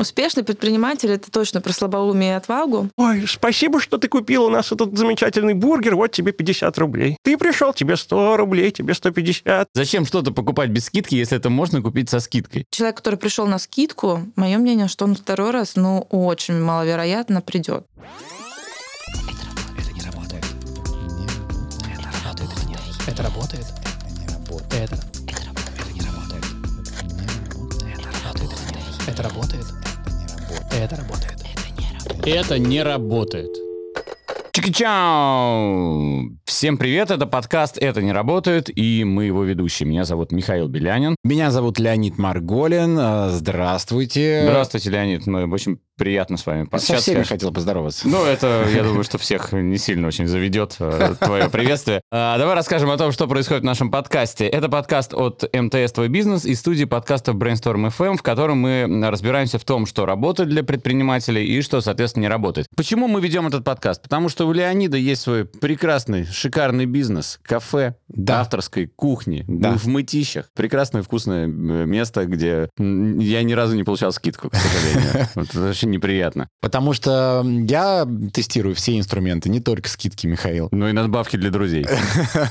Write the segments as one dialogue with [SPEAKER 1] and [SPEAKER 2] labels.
[SPEAKER 1] Успешный предприниматель – это точно про слабоумие и отвагу.
[SPEAKER 2] Ой, спасибо, что ты купил у нас этот замечательный бургер, вот тебе 50 рублей. Ты пришел, тебе 100 рублей, тебе 150.
[SPEAKER 3] Зачем что-то покупать без скидки, если это можно купить со скидкой?
[SPEAKER 1] Человек, который пришел на скидку, мое мнение, что он второй раз, ну, очень маловероятно придет.
[SPEAKER 4] Это не работает. Это работает. Это это не работает. Это работает. Это работает.
[SPEAKER 3] Это не работает. Чики-чау! Всем привет, это подкаст «Это не работает», и мы его ведущие. Меня зовут Михаил Белянин.
[SPEAKER 5] Меня зовут Леонид Марголин. А, Здравствуйте.
[SPEAKER 3] Здравствуйте, Леонид. Мы очень приятно с вами
[SPEAKER 5] Со
[SPEAKER 3] пообщаться.
[SPEAKER 5] всеми
[SPEAKER 3] конечно.
[SPEAKER 5] хотел поздороваться.
[SPEAKER 3] Ну, это, я думаю, что всех не сильно очень заведет э, твое приветствие. А, давай расскажем о том, что происходит в нашем подкасте. Это подкаст от МТС «Твой бизнес» и студии подкастов Brainstorm FM, в котором мы разбираемся в том, что работает для предпринимателей и что, соответственно, не работает. Почему мы ведем этот подкаст? Потому что у Леонида есть свой прекрасный, шикарный бизнес, кафе,
[SPEAKER 5] Да.
[SPEAKER 3] авторской кухни,
[SPEAKER 5] Да.
[SPEAKER 3] в Мытищах. Прекрасное, вкусное э, место, где я ни разу не получал скидку, к сожалению. Это очень неприятно.
[SPEAKER 5] Потому что я тестирую все инструменты, не только скидки, Михаил.
[SPEAKER 3] Ну и надбавки для друзей.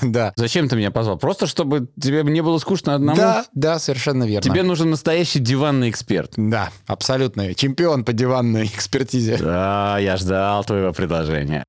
[SPEAKER 5] Да.
[SPEAKER 3] Зачем ты меня позвал? Просто чтобы тебе не было скучно одному?
[SPEAKER 5] Да, да, совершенно верно.
[SPEAKER 3] Тебе нужен настоящий диванный эксперт.
[SPEAKER 5] Да, абсолютно. Чемпион по диванной экспертизе.
[SPEAKER 3] Да, я ждал твоего предложения.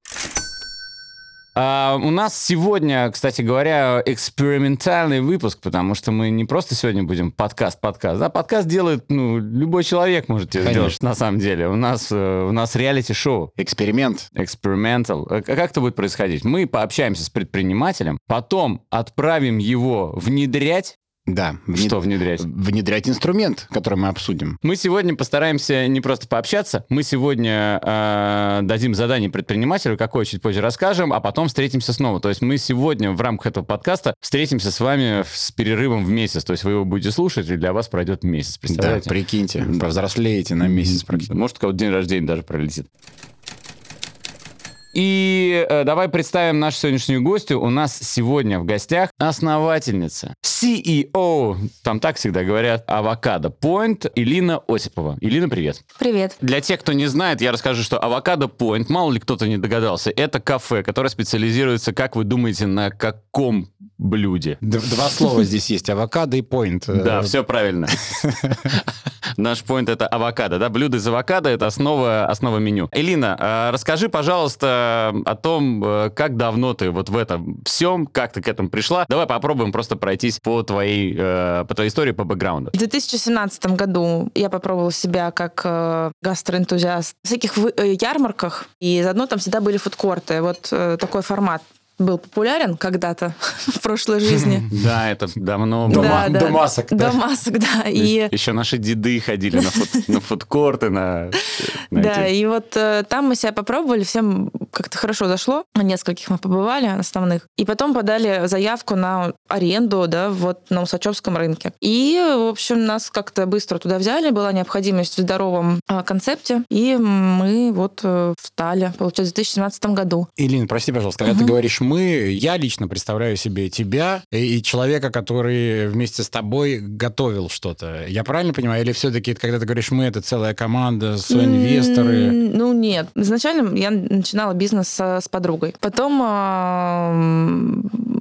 [SPEAKER 3] А, у нас сегодня, кстати говоря, экспериментальный выпуск, потому что мы не просто сегодня будем подкаст-подкаст. Да, подкаст делает, ну, любой человек может
[SPEAKER 5] Конечно.
[SPEAKER 3] сделать, на самом деле. У нас, э, у нас реалити-шоу.
[SPEAKER 5] Эксперимент.
[SPEAKER 3] Experimental. Э, Как это будет происходить? Мы пообщаемся с предпринимателем, потом отправим его внедрять.
[SPEAKER 5] Да. внед-
[SPEAKER 3] Что внедрять?
[SPEAKER 5] Внедрять инструмент, который мы обсудим.
[SPEAKER 3] Мы сегодня постараемся не просто пообщаться, мы сегодня э, дадим задание предпринимателю, какое чуть позже расскажем, а потом встретимся снова. То есть мы сегодня в рамках этого подкаста встретимся с вами с перерывом в месяц. То есть вы его будете слушать, и для вас пройдет месяц.
[SPEAKER 5] Да,
[SPEAKER 3] Представляете?
[SPEAKER 5] прикиньте, повзрослеете на месяц практически.
[SPEAKER 3] Может, у кого-то день рождения даже пролетит. И э, давай представим нашу сегодняшнюю гостью. У нас сегодня в гостях основательница, CEO, там так всегда говорят, Авокадо Point, Илина Осипова. Илина, привет.
[SPEAKER 1] Привет.
[SPEAKER 3] Для тех, кто не знает, я расскажу, что Авокадо Point, мало ли кто-то не догадался, это кафе, которое специализируется, как вы думаете, на каком блюде?
[SPEAKER 5] Д- Два слова здесь есть. Авокадо и поинт.
[SPEAKER 3] Да, все правильно. Наш поинт это авокадо, да? Блюдо из авокадо это основа, основа меню. Элина, а, расскажи, пожалуйста, о том, э, как давно ты вот в этом всем, как ты к этому пришла. Давай попробуем просто пройтись по твоей, э, по твоей истории, по бэкграунду.
[SPEAKER 1] В 2017 году я попробовала себя как э, гастроэнтузиаст в всяких ярмарках, и заодно там всегда были фудкорты. Вот такой формат был популярен когда-то в прошлой жизни.
[SPEAKER 3] Да, это давно
[SPEAKER 5] До
[SPEAKER 3] было.
[SPEAKER 5] ма- до масок, да?
[SPEAKER 1] До масок, да. И
[SPEAKER 3] Еще наши деды ходили на, фуд- на фудкорты, на, на
[SPEAKER 1] Да,
[SPEAKER 3] эти-
[SPEAKER 1] и вот э, там мы себя попробовали, всем как-то хорошо зашло. На нескольких мы побывали, основных. И потом подали заявку на аренду, да, вот на Усачевском рынке. И, в общем, нас как-то быстро туда взяли, была необходимость в здоровом э, концепте, и мы вот э, встали, получается, в 2017 году.
[SPEAKER 5] Илин, прости, пожалуйста, когда ты говоришь «мы», я лично представляю себе тебя и и человека, который вместе с тобой готовил что-то. Я правильно понимаю? Или все-таки, когда ты говоришь «мы», это целая команда, соинвесторы?
[SPEAKER 1] М, Ну, нет. Изначально я начинала бизнес с, с подругой. Потом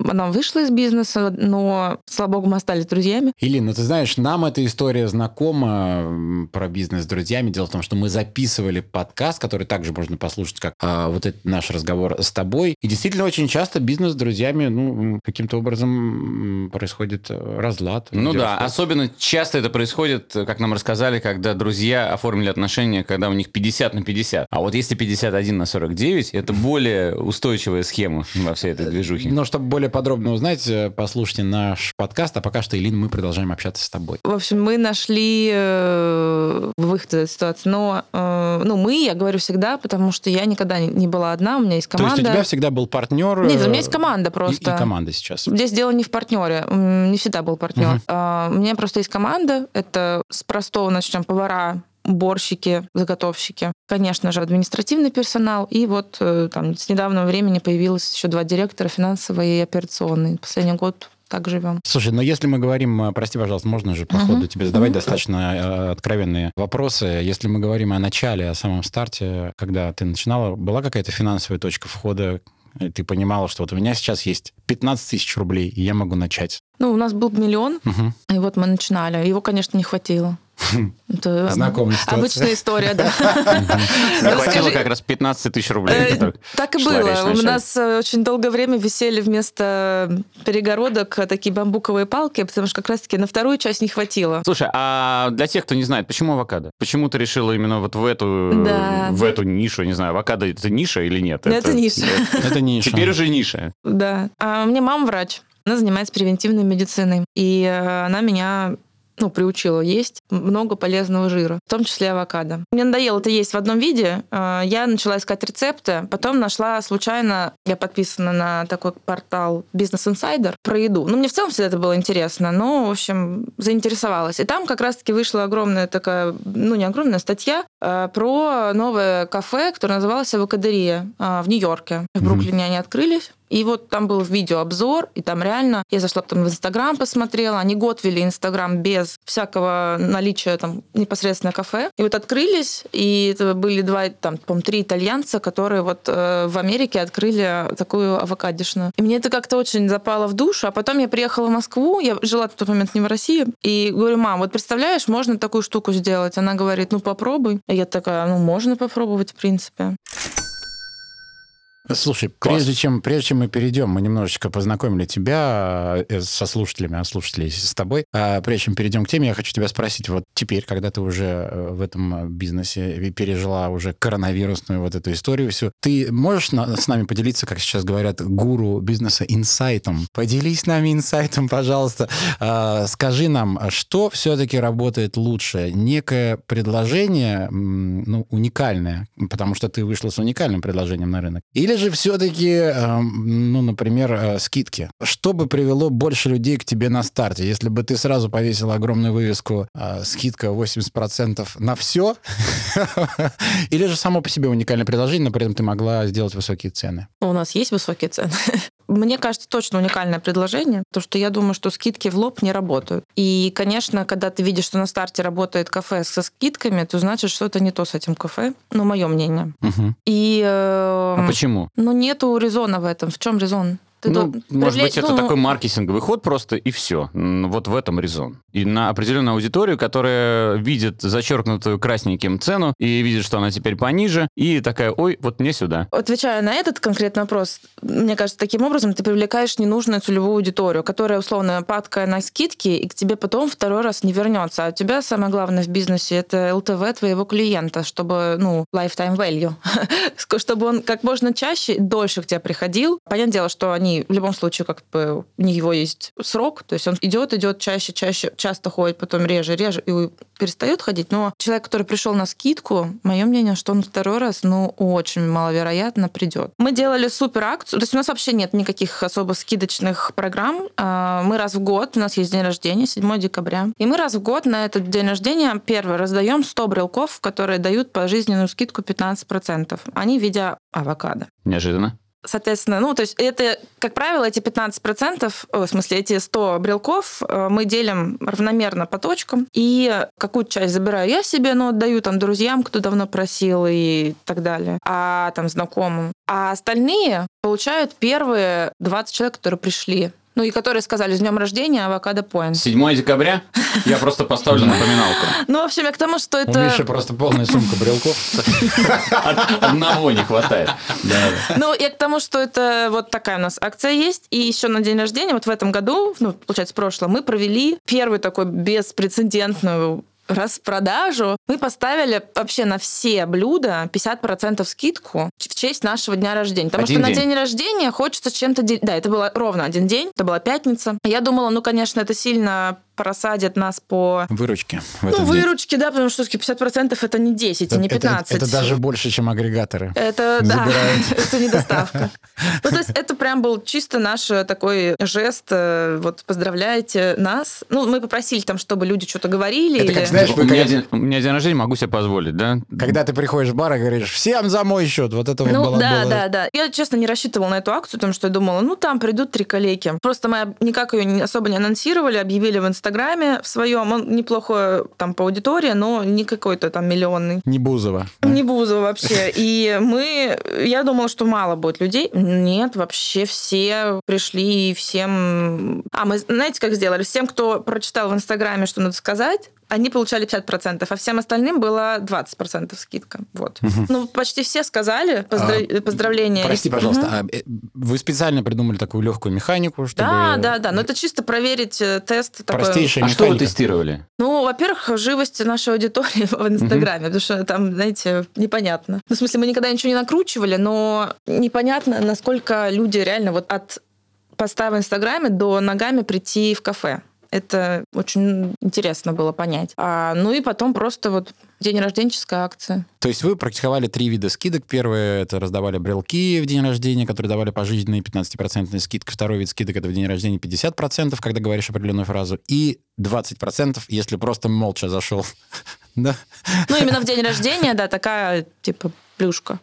[SPEAKER 1] она вышла из бизнеса, но, слава богу, мы остались друзьями.
[SPEAKER 5] Илин, ну ты знаешь, нам эта история знакома про бизнес с друзьями. Дело в том, что мы записывали подкаст, который также можно послушать, как а, вот этот наш разговор с тобой. И действительно очень часто бизнес с друзьями, ну, каким-то образом происходит э, разлад.
[SPEAKER 3] Ну да,
[SPEAKER 5] расходятся.
[SPEAKER 3] особенно часто это происходит, как нам рассказали, когда друзья оформили отношения, когда у них 50 на 50. А вот если 51 на 49, это более устойчивая схема во всей этой движухе.
[SPEAKER 5] Но чтобы более подробно узнать, э, послушайте наш подкаст. А пока что, Илин, мы продолжаем общаться с тобой.
[SPEAKER 1] В общем, мы нашли э, выход из этой ситуации. Но, э, ну, мы, я говорю всегда, потому что я никогда не- была одна, у меня есть
[SPEAKER 5] То
[SPEAKER 1] команда.
[SPEAKER 5] есть у тебя всегда был партнер?
[SPEAKER 1] Нет, у
[SPEAKER 5] э,
[SPEAKER 1] меня есть команда
[SPEAKER 5] и-
[SPEAKER 1] просто.
[SPEAKER 5] И, команда сейчас.
[SPEAKER 1] Здесь дело не в партнере. Не всегда был партнер.
[SPEAKER 5] Мгм.
[SPEAKER 1] А, У меня просто есть команда. Это с простого начнем повара, уборщики, заготовщики. Конечно же, административный персонал. И вот э, там с недавнего времени появилось еще два директора, финансовый и операционный. Последний год так живем.
[SPEAKER 5] Слушай, но если мы говорим, э, прости, пожалуйста, можно же по
[SPEAKER 1] Мгм.
[SPEAKER 5] ходу тебе задавать
[SPEAKER 1] Мгм.
[SPEAKER 5] достаточно э, откровенные вопросы. Если мы говорим о начале, о самом старте, когда ты начинала, была какая-то финансовая точка входа, и ты понимала, что вот у меня сейчас есть 15 тысяч рублей, и я могу начать.
[SPEAKER 1] Ну, у нас был миллион,
[SPEAKER 5] Мгм.
[SPEAKER 1] и вот мы начинали. Его, конечно, не хватило. Это
[SPEAKER 5] Знакомая ситуация.
[SPEAKER 1] Обычная история, да.
[SPEAKER 3] Хватило
[SPEAKER 1] Расскажи-
[SPEAKER 3] как раз 15 тысяч рублей.
[SPEAKER 1] Э, Так и было. У нас э, очень долгое время висели вместо перегородок э, такие бамбуковые палки, потому что как раз-таки на вторую часть не хватило.
[SPEAKER 3] Слушай, а для тех, кто не знает, почему авокадо? Почему ты решила именно вот в эту, в эту нишу, не знаю, авокадо это ниша или нет?
[SPEAKER 1] Ну, это ниша.
[SPEAKER 5] Это не
[SPEAKER 3] Теперь уже ниша.
[SPEAKER 1] Да. А у меня мама врач. Она занимается превентивной медициной. И она меня ну, приучила есть много полезного жира, в том числе авокадо. Мне надоело это есть в одном виде. Э, Я начала искать рецепты, потом нашла случайно, я подписана на такой портал Business Insider про еду. Ну, мне в целом всегда это было интересно, но, в общем, заинтересовалась. И там как раз-таки вышла огромная такая, ну, не огромная статья э, про новое кафе, которое называлось «Авокадерия» э, в Нью-Йорке. В. Бруклине они открылись. И вот там был видеообзор, и там реально... Я зашла потом в Инстаграм, посмотрела. Они год вели Инстаграм без всякого наличия там непосредственно кафе. И вот открылись, и это были два, там, по три итальянца, которые вот э, в Америке открыли такую авокадишную. И мне это как-то очень запало в душу. А потом я приехала в Москву, я жила в тот момент не в России, и говорю, мам, вот представляешь, можно такую штуку сделать? Она говорит, ну попробуй. И я такая, ну можно попробовать, в принципе.
[SPEAKER 5] Слушай,
[SPEAKER 3] Класс.
[SPEAKER 5] прежде чем, прежде чем мы перейдем, мы немножечко познакомили тебя э, со слушателями, а слушателей с тобой. А прежде чем перейдем к теме, я хочу тебя спросить, вот теперь, когда ты уже э, в этом э, бизнесе пережила уже коронавирусную вот эту историю всю, ты можешь на- с нами поделиться, как сейчас говорят, гуру бизнеса, инсайтом? Поделись с нами инсайтом, пожалуйста. А, Скажи нам, а что все-таки работает лучше? Некое предложение, ну, уникальное, потому что ты вышла с уникальным предложением на рынок, или же все-таки, эм, ну, например, э, скидки? Что бы привело больше людей к тебе на старте? Если бы ты сразу повесила огромную вывеску э, «Скидка 80% на все», или же само по себе уникальное предложение, но при этом ты могла сделать высокие цены?
[SPEAKER 1] У нас есть высокие цены. Мне кажется, точно уникальное предложение, потому что я думаю, что скидки в лоб не работают. И, конечно, когда ты видишь, что на старте работает кафе со скидками, то значит, что это не то с этим кафе. Ну, мое мнение.
[SPEAKER 5] Мгм.
[SPEAKER 1] И... э,
[SPEAKER 3] А почему?
[SPEAKER 1] Ну, нету резона в этом. В чем резон? Ты
[SPEAKER 3] Ну,
[SPEAKER 1] до-
[SPEAKER 3] может быть,
[SPEAKER 1] привлечь-
[SPEAKER 3] это
[SPEAKER 1] ну,
[SPEAKER 3] такой маркетинговый ход просто, и все. Вот в этом резон. И на определенную аудиторию, которая видит зачеркнутую красненьким цену и видит, что она теперь пониже, и такая, ой, вот мне сюда.
[SPEAKER 1] Отвечая на этот конкретный вопрос, мне кажется, таким образом ты привлекаешь ненужную целевую аудиторию, которая условно падкая на скидки, и к тебе потом второй раз не вернется. А у тебя самое главное в бизнесе это ЛТВ твоего клиента, чтобы, ну, lifetime value, чтобы он как можно чаще, дольше к тебе приходил. Понятное дело, что они в любом случае как бы у него есть срок, то есть он идет, идет чаще, чаще, часто ходит, потом реже, реже и перестает ходить. Но человек, который пришел на скидку, мое мнение, что он второй раз, ну, очень маловероятно придет. Мы делали супер акцию, то есть у нас вообще нет никаких особо скидочных программ. А, Мы раз в год, у нас есть день рождения, 7 декабря, и мы раз в год на этот день рождения первый раздаем 100 брелков, которые дают пожизненную скидку 15%. Они в виде авокадо.
[SPEAKER 3] Неожиданно.
[SPEAKER 1] Соответственно, ну, то есть это, как правило, эти 15%, о, в смысле, эти 100 брелков э, мы делим равномерно по точкам, и какую-то часть забираю я себе, но отдаю там друзьям, кто давно просил и так далее, а там знакомым. А остальные получают первые 20 человек, которые пришли. Ну и которые сказали с днем рождения авокадо поинт.
[SPEAKER 3] 7 декабря я просто поставлю напоминалку.
[SPEAKER 1] Ну, в общем, я к тому, что
[SPEAKER 5] У
[SPEAKER 1] это...
[SPEAKER 5] Миши просто полная сумка брелков.
[SPEAKER 3] Од- Одного не хватает.
[SPEAKER 1] Ну, я к тому, что это вот такая у нас акция есть. И еще на день рождения, вот в этом году, ну, получается, в прошлом, мы провели первый такой беспрецедентную распродажу. Мы поставили вообще на все блюда 50% скидку в честь нашего дня рождения. Потому
[SPEAKER 3] Один
[SPEAKER 1] что на
[SPEAKER 3] день.
[SPEAKER 1] день рождения хочется чем-то... дел- Да, это было ровно один день, это была пятница. Я думала, ну, конечно, это сильно просадят нас по
[SPEAKER 5] Выручки в
[SPEAKER 1] ну,
[SPEAKER 5] день.
[SPEAKER 1] выручки, да, потому что все-таки 50% это не 10 и не
[SPEAKER 5] Это-
[SPEAKER 1] 15.
[SPEAKER 5] Это, даже больше, чем агрегаторы.
[SPEAKER 1] Это, да,
[SPEAKER 5] Забирают.
[SPEAKER 1] это не доставка. Ну, то есть это прям был чисто наш э, такой жест, э, вот поздравляйте нас. Ну, мы попросили там, чтобы люди что-то говорили.
[SPEAKER 5] Это как, знаешь,
[SPEAKER 3] у, меня день, у меня день рождения, могу себе позволить, да?
[SPEAKER 5] Когда ты приходишь в бар и говоришь, всем за мой счет, вот это вот
[SPEAKER 1] Ну,
[SPEAKER 5] было...
[SPEAKER 1] да, да, да. Я, честно, не рассчитывала на эту акцию, потому что я думала, ну, там придут три коллеги. Просто мы никак ее особо не анонсировали, объявили в Инстаграме в своем. Он неплохо там по аудитории, но не какой-то там миллионный.
[SPEAKER 5] Не Бузова.
[SPEAKER 1] Не Бузова вообще. И мы... Я думала, что мало будет людей. Нет, вообще все пришли и всем... А, мы знаете, как сделали? Всем, кто прочитал в Инстаграме, что надо сказать, они получали 50%, а всем остальным было 20% скидка. Вот. Ну, почти все сказали поздра- поздравления.
[SPEAKER 5] А, Прости,
[SPEAKER 1] И-
[SPEAKER 5] пожалуйста,
[SPEAKER 1] Мгм.
[SPEAKER 5] а, э, вы специально придумали такую легкую механику, чтобы...
[SPEAKER 1] Да, да, да. Но это чисто проверить э, тест. такой.
[SPEAKER 5] Простейшая
[SPEAKER 3] А что вы
[SPEAKER 5] механика.
[SPEAKER 3] тестировали?
[SPEAKER 1] Ну, во-первых, живость нашей аудитории в Инстаграме, потому что там, знаете, непонятно. Ну, в смысле, мы никогда ничего не накручивали, но непонятно, насколько люди реально вот от поста в Инстаграме до ногами прийти в кафе. Это очень интересно было понять. А, ну и потом просто вот день рожденческая акция.
[SPEAKER 5] То есть вы практиковали три вида скидок. Первое — это раздавали брелки в день рождения, которые давали пожизненные 15% скидки. Второй вид скидок — это в день рождения 50%, когда говоришь определенную фразу. И 20%, если просто молча зашел. Да?
[SPEAKER 1] Ну, именно в день рождения, да, такая, типа, плюшка.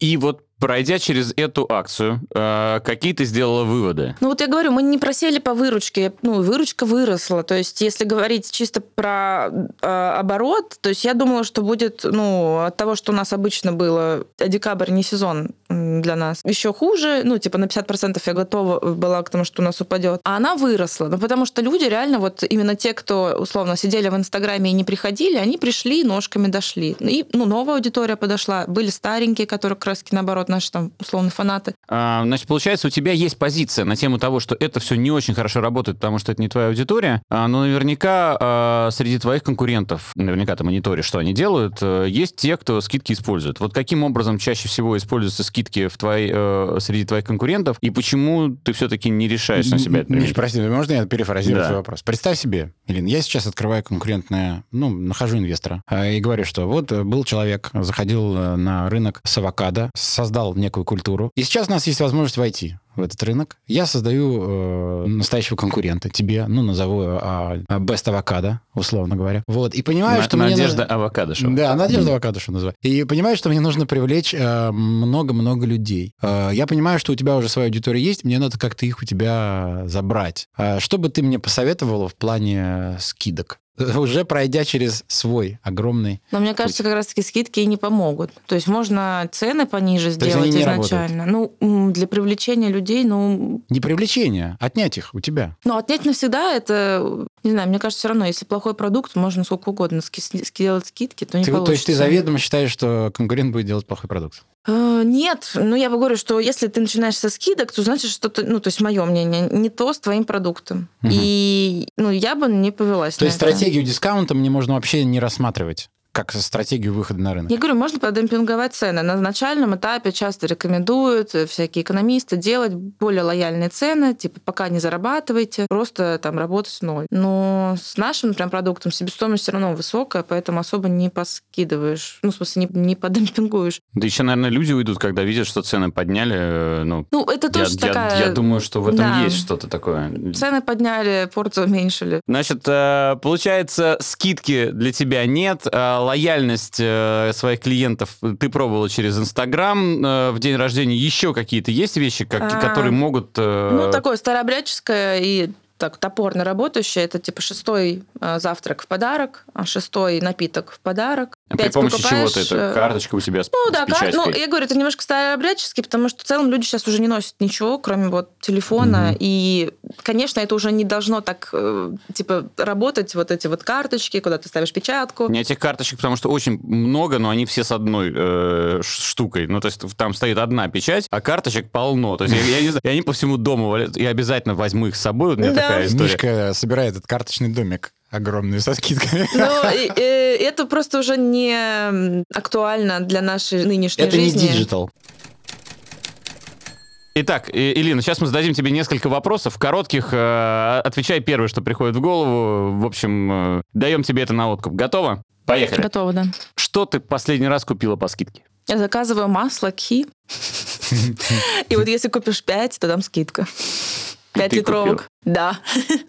[SPEAKER 3] И вот пройдя через эту акцию, э, какие ты сделала выводы?
[SPEAKER 1] Ну вот я говорю, мы не просели по выручке, ну выручка выросла. То есть если говорить чисто про э, оборот, то есть я думала, что будет, ну от того, что у нас обычно было, а декабрь не сезон для нас, еще хуже, ну типа на 50% я готова была к тому, что у нас упадет. А она выросла, ну потому что люди реально вот именно те, кто условно сидели в Инстаграме и не приходили, они пришли, ножками дошли. И ну новая аудитория подошла, были старенькие, которые краски наоборот наши там условно фанаты.
[SPEAKER 3] А, Значит, получается, у тебя есть позиция на тему того, что это все не очень хорошо работает, потому что это не твоя аудитория, а, но наверняка а, среди твоих конкурентов, наверняка ты мониторишь, что они делают, э, есть те, кто скидки использует. Вот каким образом чаще всего используются скидки в твоей, э, среди твоих конкурентов, и почему ты все-таки не решаешь на себя это
[SPEAKER 5] Миш, прости, можно я перефразирую
[SPEAKER 3] Да.
[SPEAKER 5] твой вопрос? Представь себе, Илин, я сейчас открываю конкурентное, ну, нахожу инвестора э, и говорю, что вот э, был человек, заходил на рынок с авокадо, создал некую культуру, и сейчас у нас есть возможность войти в этот рынок. Я создаю э, настоящего конкурента тебе, ну, назову э, а, Best Авокадо, условно говоря. Вот, и понимаю,
[SPEAKER 3] На-
[SPEAKER 5] что мне
[SPEAKER 3] Надежда Авокадо Шоу.
[SPEAKER 5] да, Надежда Авокадо, что называется. И понимаю, что мне нужно привлечь э, много-много людей. Э, я понимаю, что у тебя уже своя аудитория есть, мне надо как-то их у тебя забрать. А что бы ты мне посоветовала в плане скидок? Уже пройдя через свой огромный...
[SPEAKER 1] Но мне кажется, как раз-таки скидки и не помогут. То есть можно цены пониже
[SPEAKER 5] То
[SPEAKER 1] сделать изначально. Ну, м, для привлечения людей, ну,
[SPEAKER 5] Не привлечение, отнять их у тебя.
[SPEAKER 1] ну, отнять навсегда это, не знаю, мне кажется, все равно, если плохой продукт, можно сколько угодно ски- ски- скидки, то не
[SPEAKER 5] Ты- то есть ты
[SPEAKER 1] получится.
[SPEAKER 5] заведомо считаешь, что конкурент будет делать плохой продукт?
[SPEAKER 1] Э, Нет, ну я бы говорю, что если ты начинаешь со скидок, то значит что-то, ну то есть мое мнение, не то с твоим продуктом.
[SPEAKER 5] Мгм.
[SPEAKER 1] И ну я бы не повелась
[SPEAKER 5] То есть
[SPEAKER 1] это.
[SPEAKER 5] стратегию дискаунта мне можно вообще не рассматривать как стратегию выхода на рынок.
[SPEAKER 1] Я говорю, можно подемпинговать цены. На начальном этапе часто рекомендуют э, всякие экономисты делать более лояльные цены, типа пока не зарабатывайте, просто там работать в ноль. Но с нашим прям продуктом себестоимость все равно высокая, поэтому особо не поскидываешь. Ну, в смысле, не, не подемпингуешь.
[SPEAKER 3] Да еще, наверное, люди уйдут, когда видят, что цены подняли. э, Ну,
[SPEAKER 1] Ну, это
[SPEAKER 3] я,
[SPEAKER 1] тоже
[SPEAKER 3] я-
[SPEAKER 1] такая...
[SPEAKER 3] я думаю, что в этом
[SPEAKER 1] Да.
[SPEAKER 3] есть что-то такое.
[SPEAKER 1] Цены подняли, порцию уменьшили.
[SPEAKER 3] Значит, э, получается, скидки для тебя нет, а лояльность э, своих клиентов ты пробовала через Инстаграм. э, В день рождения еще какие-то есть вещи, как-
[SPEAKER 1] А,
[SPEAKER 3] которые могут... э,
[SPEAKER 1] Ну, такое старообрядческое и так топорно работающее. Это типа шестой завтрак в подарок, а шестой напиток в подарок.
[SPEAKER 3] А При
[SPEAKER 1] Пять
[SPEAKER 3] помощи
[SPEAKER 1] покупаешь,
[SPEAKER 3] ты это?
[SPEAKER 1] э,
[SPEAKER 3] Карточка у себя с,
[SPEAKER 1] Ну
[SPEAKER 3] с
[SPEAKER 1] да, кар- ну,
[SPEAKER 3] печатькой?
[SPEAKER 1] я говорю, это немножко старообрядческий, потому что в целом люди сейчас уже не носят ничего, кроме вот телефона.
[SPEAKER 5] Мгм.
[SPEAKER 1] И, конечно, это уже не должно так, э, типа, работать, вот эти вот карточки, куда ты ставишь печатку.
[SPEAKER 3] У меня этих карточек, потому что очень много, но они все с одной э, штукой. Ну, то есть там стоит одна печать, а карточек полно. То есть я, я не знаю, и они по всему дому валяются. Я обязательно возьму их с собой. У меня
[SPEAKER 1] Да.
[SPEAKER 3] такая история.
[SPEAKER 5] Мишка собирает этот карточный домик огромный со скидками.
[SPEAKER 1] Э, это просто уже не актуально для нашей нынешней
[SPEAKER 5] Это не
[SPEAKER 1] жизни.
[SPEAKER 5] digital.
[SPEAKER 3] Итак, Илина, сейчас мы зададим тебе несколько вопросов. Коротких, э, отвечай первое, что приходит в голову. В общем, э, даем тебе это на откуп. Готово? Поехали.
[SPEAKER 1] Готово, да.
[SPEAKER 3] Что ты последний раз купила по скидке?
[SPEAKER 1] Я заказываю масло гхи. И вот если купишь 5, то дам скидка. 5
[SPEAKER 3] ты
[SPEAKER 1] литровок. Да,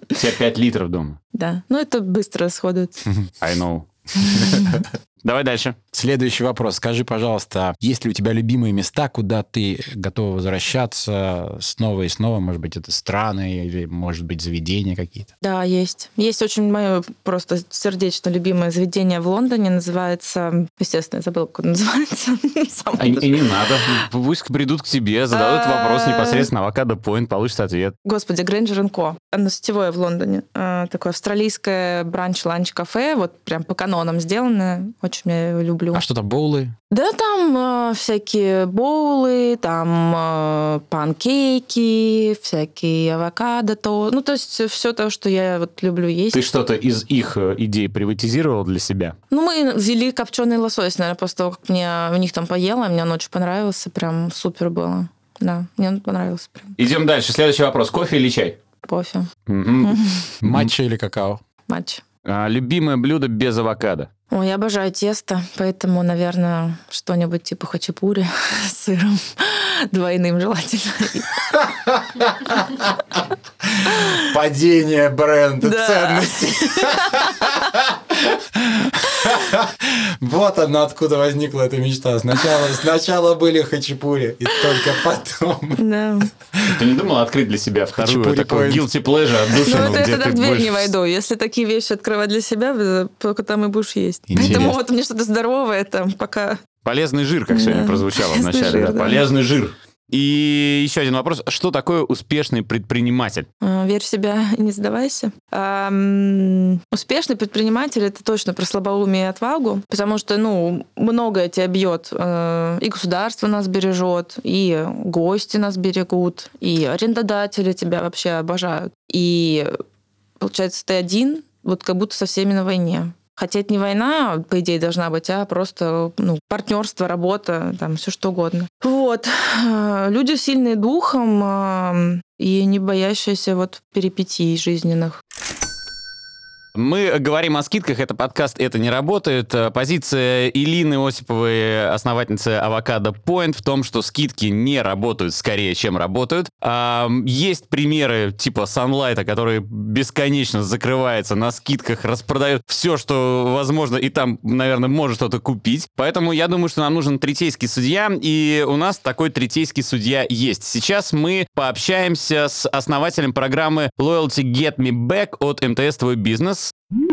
[SPEAKER 3] У тебя 5 литров дома.
[SPEAKER 1] да. Ну, это быстро расходуется.
[SPEAKER 3] I know. 哈哈。Давай дальше.
[SPEAKER 5] Следующий вопрос. Скажи, пожалуйста, есть ли у тебя любимые места, куда ты готова возвращаться снова и снова? Может быть, это страны или, может быть, заведения какие-то?
[SPEAKER 1] Да, есть. Есть очень мое просто сердечно любимое заведение в Лондоне. Называется... Естественно, я забыла, как оно называется.
[SPEAKER 3] А, и не надо. Пусть придут к тебе, зададут вопрос непосредственно авокадо Point, получит ответ.
[SPEAKER 1] Господи, Granger & Co. Оно сетевое в Лондоне. А, Такое австралийское бранч-ланч-кафе. Вот прям по канонам сделано. Очень я его люблю.
[SPEAKER 5] А что там, боулы?
[SPEAKER 1] Да, там э, всякие боулы, там э, панкейки, всякие авокадо, то, ну то есть все то, что я вот люблю есть.
[SPEAKER 3] Ты что-то из их э, идей приватизировал для себя?
[SPEAKER 1] Ну мы ввели копченый лосось, наверное, после того, как мне у них там поела, мне очень понравился, прям супер было. Да, мне он понравился прям.
[SPEAKER 3] Идем дальше. Следующий вопрос. Кофе или чай?
[SPEAKER 1] Кофе.
[SPEAKER 5] Матча или какао?
[SPEAKER 1] матч.
[SPEAKER 3] А, Любимое блюдо без авокадо?
[SPEAKER 1] Ой, я обожаю тесто, поэтому, наверное, что-нибудь типа хачапури с сыром двойным желательно.
[SPEAKER 5] Падение бренда
[SPEAKER 1] Да.
[SPEAKER 5] ценностей. Вот она откуда возникла эта мечта. Сначала, сначала были хачапури, и только потом.
[SPEAKER 1] Да.
[SPEAKER 3] Ты не думал открыть для себя вторую
[SPEAKER 5] Хачапури
[SPEAKER 3] такую
[SPEAKER 5] point.
[SPEAKER 3] guilty pleasure
[SPEAKER 1] Ну,
[SPEAKER 3] отдушину,
[SPEAKER 1] это я тогда в дверь
[SPEAKER 3] будешь-
[SPEAKER 1] не войду. Если такие вещи открывать для себя, только там и будешь есть.
[SPEAKER 5] Интересно.
[SPEAKER 1] Поэтому вот мне что-то здоровое там пока...
[SPEAKER 3] Полезный жир, как сегодня
[SPEAKER 1] Да,
[SPEAKER 3] прозвучало в
[SPEAKER 1] полезный
[SPEAKER 3] начале.
[SPEAKER 1] жир,
[SPEAKER 3] да. Полезный жир. И еще один вопрос. Что такое успешный предприниматель?
[SPEAKER 1] э, Верь в себя и не сдавайся. Ам, Успешный предприниматель это точно про слабоумие и отвагу, потому что, ну, многое тебя бьет. Э, И государство нас бережет, и гости нас берегут, и арендодатели тебя вообще обожают. И получается, ты один, вот как будто со всеми на войне. Хотя это не война, по идее, должна быть, а просто ну, партнерство, работа, там все что угодно. Вот. Люди сильные духом и не боящиеся вот перипетий жизненных.
[SPEAKER 3] Мы говорим о скидках, это подкаст «Это не работает». Э, Позиция Илины Осиповой, основательницы Авокадо Point, в том, что скидки не работают скорее, чем работают. Есть примеры типа Sunlight, который бесконечно закрывается на скидках, распродает все, что возможно, и там, наверное, может что-то купить. Поэтому я думаю, что нам нужен третейский судья, и у нас такой третейский судья есть. Сейчас мы пообщаемся с основателем программы Loyalty Get Me Back от МТС Твой бизнес. Adios.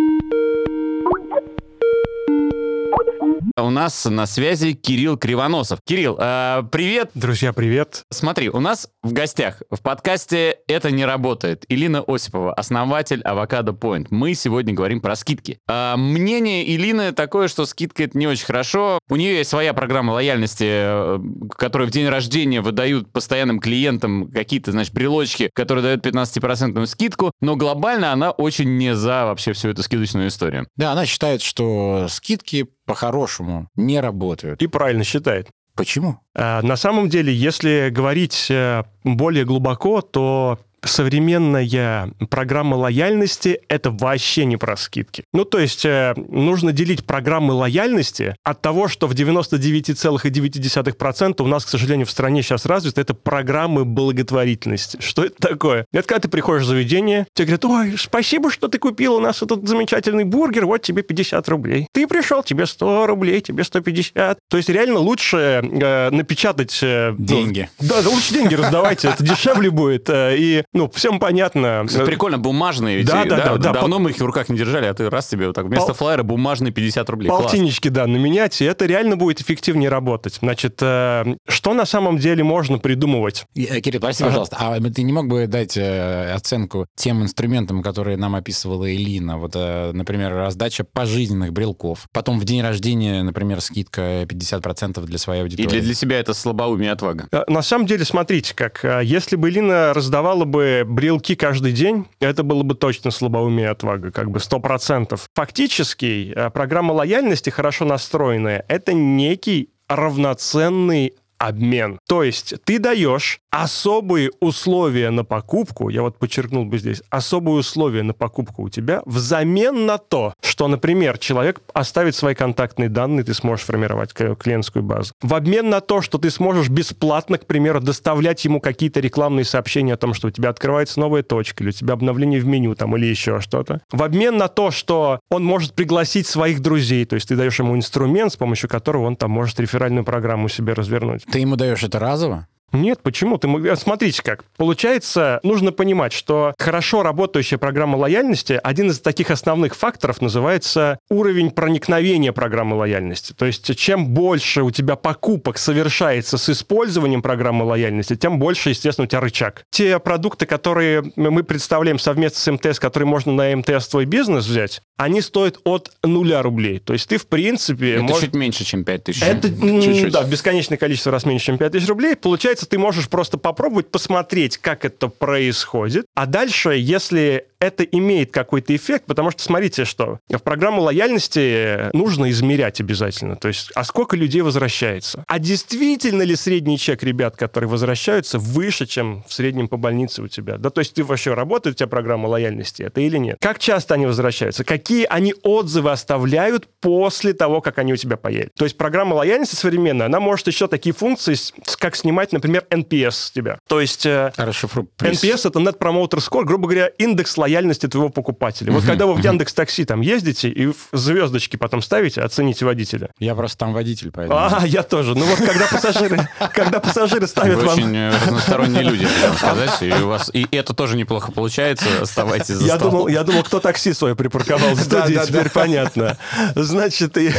[SPEAKER 3] У нас на связи Кирилл Кривоносов. Кирилл, э, привет.
[SPEAKER 2] Друзья, привет.
[SPEAKER 3] Смотри, у нас в гостях в подкасте «Это не работает» Илина Осипова, основатель Авокадо Point. Мы сегодня говорим про скидки. А, мнение Илины такое, что скидка это не очень хорошо. У нее есть своя программа лояльности, э, которую в день рождения выдают постоянным клиентам какие-то, значит, брелочки, которые дают 15% скидку, но глобально она очень не за вообще всю эту скидочную историю.
[SPEAKER 5] Да, она считает, что скидки по-хорошему не работают.
[SPEAKER 2] И правильно считает.
[SPEAKER 5] Почему?
[SPEAKER 2] А, На самом деле, если говорить э, более глубоко, то современная программа лояльности — это вообще не про скидки. Ну, то есть э, нужно делить программы лояльности от того, что в 99,9% у нас, к сожалению, в стране сейчас развито, это программы благотворительности. Что это такое? Это когда ты приходишь в заведение, тебе говорят, ой, спасибо, что ты купил у нас этот замечательный бургер, вот тебе 50 рублей. Ты пришел, тебе 100 рублей, тебе 150. То есть реально лучше э, напечатать... э, ну,
[SPEAKER 5] Деньги.
[SPEAKER 2] да, да лучше деньги раздавайте, это дешевле будет. э, И, ну, всем понятно.
[SPEAKER 3] Кстати, прикольно, бумажные.
[SPEAKER 2] Да,
[SPEAKER 3] эти,
[SPEAKER 2] да, да, да.
[SPEAKER 3] Давно мы их в руках не держали, а ты раз тебе вот так вместо
[SPEAKER 2] Пол-
[SPEAKER 3] флайера бумажные 50 рублей. Класс.
[SPEAKER 2] Полтиннички, да, наменять, и это реально будет эффективнее работать. Значит, э, что на самом деле можно придумывать?
[SPEAKER 5] Э, Кирилл, прости,
[SPEAKER 2] Ага.
[SPEAKER 5] пожалуйста, а ты не мог бы дать э, оценку тем инструментам, которые нам описывала Элина? Вот, э, например, раздача пожизненных брелков. Потом в день рождения, например, скидка 50% для своей
[SPEAKER 3] И
[SPEAKER 5] аудитории.
[SPEAKER 3] для, для себя это слабоумие и отвага.
[SPEAKER 2] Э, На самом деле, смотрите, как э, если бы Лина раздавала бы брелки каждый день, это было бы точно слабоумие отвага, как бы 100%. Фактически, э, программа лояльности, хорошо настроенная, это некий равноценный обмен. То есть ты даешь особые условия на покупку, я вот подчеркнул бы здесь, особые условия на покупку у тебя взамен на то, что, например, человек оставит свои контактные данные, ты сможешь формировать клиентскую базу. В обмен на то, что ты сможешь бесплатно, к примеру, доставлять ему какие-то рекламные сообщения о том, что у тебя открывается новая точка, или у тебя обновление в меню там, или еще что-то. В обмен на то, что он может пригласить своих друзей, то есть ты даешь ему инструмент, с помощью которого он там может реферальную программу себе развернуть.
[SPEAKER 5] Ты ему даешь это разово?
[SPEAKER 2] Нет, почему? Ты, смотрите как. Получается, нужно понимать, что хорошо работающая программа лояльности, один из таких основных факторов называется уровень проникновения программы лояльности. То есть, чем больше у тебя покупок совершается с использованием программы лояльности, тем больше, естественно, у тебя рычаг. Те продукты, которые мы представляем совместно с МТС, которые можно на МТС твой бизнес взять, они стоят от нуля рублей. То есть ты, в принципе...
[SPEAKER 3] Это
[SPEAKER 2] можешь-
[SPEAKER 3] чуть меньше, чем 5 тысяч.
[SPEAKER 2] это,
[SPEAKER 3] Чуть-чуть.
[SPEAKER 2] да, бесконечное количество раз меньше, чем 5000 рублей. Получается, ты можешь просто попробовать посмотреть, как это происходит. А дальше, если это имеет какой-то эффект, потому что смотрите, что в программу лояльности нужно измерять обязательно. То есть, а сколько людей возвращается? А действительно ли средний чек ребят, которые возвращаются, выше, чем в среднем по больнице у тебя? Да, то есть ты вообще работает у тебя программа лояльности, это или нет? Как часто они возвращаются? Какие они отзывы оставляют после того, как они у тебя появятся? То есть программа лояльности современная, она может еще такие функции, как снимать, например, NPS с тебя. То есть э,
[SPEAKER 5] Расшифруй. плиз.
[SPEAKER 2] NPS это Net Promoter Score, грубо говоря, индекс лояльности твоего покупателя. Вот когда вы в Яндекс Такси там ездите и звездочки потом ставите, оцените водителя.
[SPEAKER 5] Я просто там водитель, поэтому...
[SPEAKER 2] А, я тоже. Ну вот когда пассажиры, когда пассажиры ставят
[SPEAKER 3] Вы
[SPEAKER 2] вам...
[SPEAKER 3] очень э, разносторонние люди, сказать. И, у вас, и это тоже неплохо получается. Оставайтесь за
[SPEAKER 2] Я думал, я думал, кто такси свое припарковал в студии, теперь понятно. Значит, и...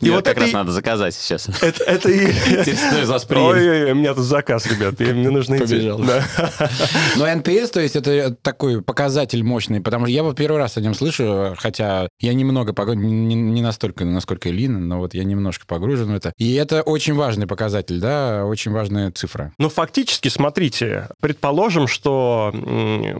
[SPEAKER 2] И вот
[SPEAKER 3] как раз
[SPEAKER 2] и-
[SPEAKER 3] надо заказать сейчас.
[SPEAKER 2] Это, это и...
[SPEAKER 3] Интересно, кто из вас приедет?
[SPEAKER 2] Ой-ой-ой, у меня тут заказ, ребят, мне нужно идти.
[SPEAKER 5] Побежал.
[SPEAKER 2] Да.
[SPEAKER 5] Но NPS, то есть это такой показатель мощный, потому что я вот первый раз о нем слышу, хотя я немного, погру- не, не настолько, насколько Лина, но вот я немножко погружен в это. И это очень важный показатель, да, очень важная цифра.
[SPEAKER 2] Ну, фактически, смотрите, предположим, что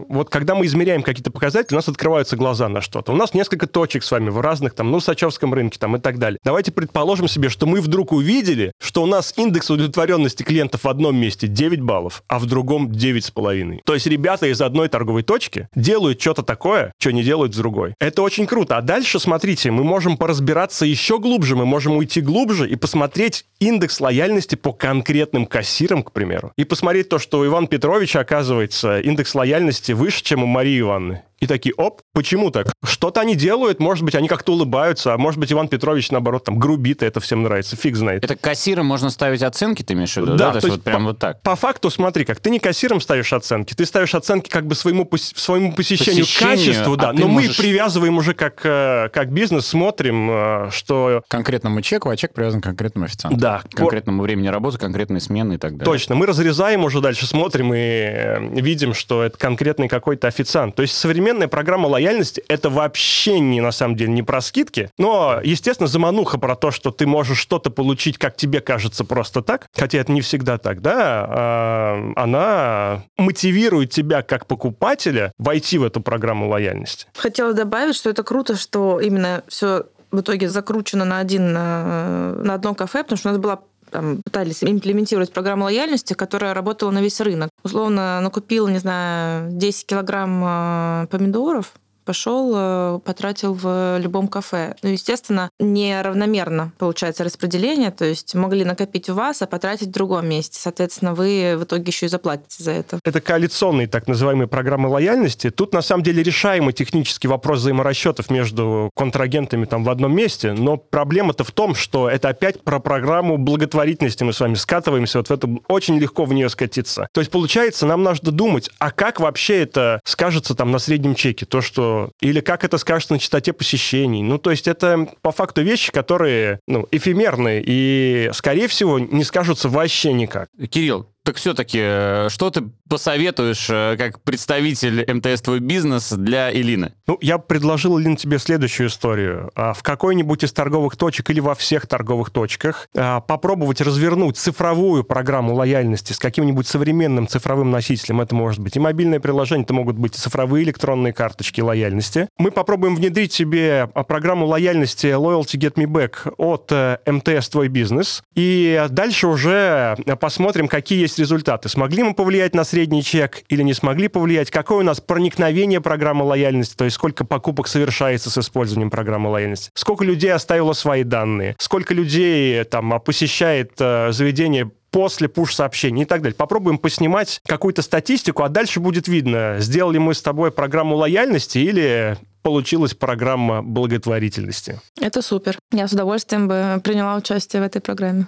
[SPEAKER 2] вот когда мы измеряем какие-то показатели, у нас открываются глаза на что-то. У нас несколько точек с вами в разных, там, ну, Сачевском рынке там и так далее. Давайте предположим себе, что мы вдруг увидели, что у нас индекс удовлетворенности клиентов в одном месте 9 баллов, а в другом 9,5. То есть ребята из одной торговой точки делают что-то такое, что не делают в другой. Это очень круто. А дальше, смотрите, мы можем поразбираться еще глубже, мы можем уйти глубже и посмотреть индекс лояльности по конкретным кассирам, к примеру. И посмотреть то, что у Ивана Петровича, оказывается, индекс лояльности выше, чем у Марии Ивановны. И такие, оп, почему так? Что-то они делают, может быть, они как-то улыбаются, а может быть, Иван Петрович, наоборот, там, грубит, и это всем нравится, фиг знает.
[SPEAKER 3] Это кассирам можно ставить оценки, ты имеешь в виду?
[SPEAKER 2] Да,
[SPEAKER 3] Да, то есть вот прям вот так.
[SPEAKER 2] По факту, смотри, как ты не кассиром ставишь оценки, ты ставишь оценки как бы своему, пос- своему посещению,
[SPEAKER 3] Посещению,
[SPEAKER 2] качеству,
[SPEAKER 3] а
[SPEAKER 2] да. Но мы
[SPEAKER 3] можешь-
[SPEAKER 2] привязываем уже как, э, как бизнес, смотрим, э, что...
[SPEAKER 5] К конкретному чеку, а чек привязан к конкретному официанту.
[SPEAKER 2] Да,
[SPEAKER 3] К конкретному времени работы, конкретной смены и так далее.
[SPEAKER 2] Точно, мы разрезаем уже дальше, смотрим и э, видим, что это конкретный какой-то официант. То есть современная программа лояльности это вообще не на самом деле не про скидки, но, естественно, замануха про то, что ты можешь что-то получить, как тебе кажется, просто так, хотя это не всегда так, да, а, она мотивирует тебя как покупателя войти в эту программу лояльности.
[SPEAKER 1] Хотела добавить, что это круто, что именно все в итоге закручено на один э, на одном кафе, потому что у нас была там, пытались имплементировать программу лояльности, которая работала на весь рынок. Условно, накупил, не знаю, 10 килограмм э, помидоров, пошел, э, потратил в любом кафе. Ну, естественно, неравномерно получается распределение, то есть могли накопить у вас, а потратить в другом месте. Соответственно, вы в итоге еще и заплатите за это.
[SPEAKER 2] Это коалиционные так называемые программы лояльности. Тут на самом деле решаемый технический вопрос взаиморасчетов между контрагентами там в одном месте, но проблема-то в том, что это опять про программу благотворительности мы с вами скатываемся вот в это очень легко в нее скатиться. То есть получается, нам нужно думать, а как вообще это скажется там на среднем чеке, то что или как это скажется на частоте посещений. Ну то есть это по факту вещи, которые ну эфемерные и скорее всего не скажутся вообще никак.
[SPEAKER 3] Кирилл, так все-таки, что ты посоветуешь э, как представитель МТС «Твой бизнес» для Илины?
[SPEAKER 2] Ну, я предложил, Лин, тебе следующую историю. А, В какой-нибудь из торговых точек или во всех торговых точках а, попробовать развернуть цифровую программу лояльности с каким-нибудь современным цифровым носителем. Это может быть и мобильное приложение, это могут быть и цифровые электронные карточки лояльности. Мы попробуем внедрить себе а, программу лояльности Loyalty Get Me Back от э, МТС «Твой бизнес». И дальше уже э, посмотрим, какие есть результаты. Смогли мы повлиять на средний чек или не смогли повлиять? Какое у нас проникновение программы лояльности, то есть сколько покупок совершается с использованием программы лояльности? Сколько людей оставило свои данные? Сколько людей там а, посещает э, заведение после пуш-сообщений и так далее. Попробуем поснимать какую-то статистику, а дальше будет видно, сделали мы с тобой программу лояльности или получилась программа благотворительности.
[SPEAKER 1] Это супер. Я с удовольствием бы приняла участие в этой программе.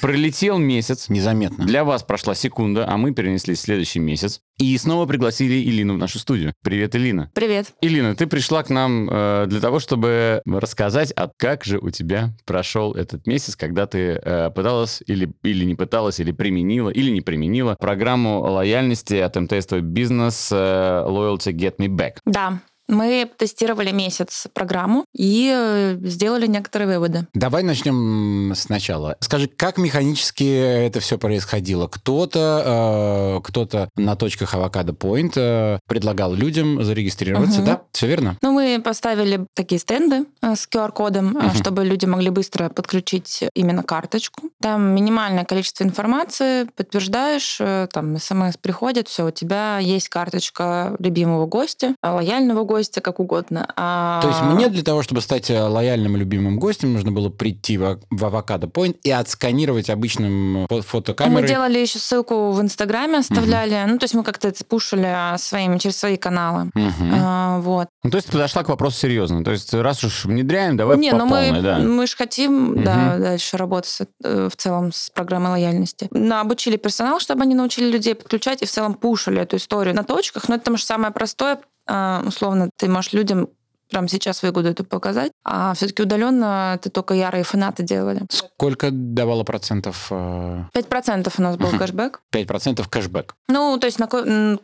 [SPEAKER 3] Пролетел месяц.
[SPEAKER 5] Незаметно.
[SPEAKER 3] Для вас прошла секунда, а мы перенеслись в следующий месяц. И снова пригласили Илину в нашу студию. Привет, Илина.
[SPEAKER 1] Привет.
[SPEAKER 3] Илина, ты пришла к нам э, для того, чтобы рассказать, а как же у тебя прошел этот месяц, когда ты э, пыталась или, или не пыталась, или применила, или не применила программу лояльности от МТС Твой бизнес э, Loyalty Get Me Back.
[SPEAKER 1] Да, мы тестировали месяц программу и э, сделали некоторые выводы.
[SPEAKER 5] Давай начнем сначала. Скажи, как механически это все происходило? Кто-то, э, кто-то на точках Авокадо Point э, предлагал людям зарегистрироваться,
[SPEAKER 1] Мгм.
[SPEAKER 5] да? Все верно?
[SPEAKER 1] Ну, мы поставили такие стенды э, с QR-кодом, э,
[SPEAKER 5] Мгм.
[SPEAKER 1] чтобы люди могли быстро подключить именно карточку. Там минимальное количество информации, подтверждаешь, э, там смс приходит, все, у тебя есть карточка любимого гостя, э, лояльного гостя, как угодно. А-
[SPEAKER 5] То есть мне для того, чтобы стать э, лояльным любимым гостем, нужно было прийти в, в Авокадо Point и отсканировать обычным
[SPEAKER 1] Мы
[SPEAKER 5] фотокамерой.
[SPEAKER 1] делали еще ссылку в Инстаграме, оставляли. Ну, то есть мы как-то это пушили а, своими, через свои каналы.
[SPEAKER 5] Мгм.
[SPEAKER 1] А, вот.
[SPEAKER 3] Ну, то есть ты подошла к вопросу серьезно. То есть раз уж внедряем, давай
[SPEAKER 1] Не,
[SPEAKER 3] по
[SPEAKER 1] ну мы,
[SPEAKER 3] полной, да.
[SPEAKER 1] мы же хотим да, дальше работать э, в целом с программой лояльности. Ну, обучили персонал, чтобы они научили людей подключать и в целом пушили эту историю на точках. Но это потому что самое простое. А, Условно, ты можешь людям прямо сейчас выгоду эту показать, а все-таки удаленно это только ярые фанаты делали.
[SPEAKER 5] Сколько давало процентов? э,
[SPEAKER 1] 5% у нас был кэшбэк.
[SPEAKER 5] 5% кэшбэк.
[SPEAKER 1] Ну, то есть на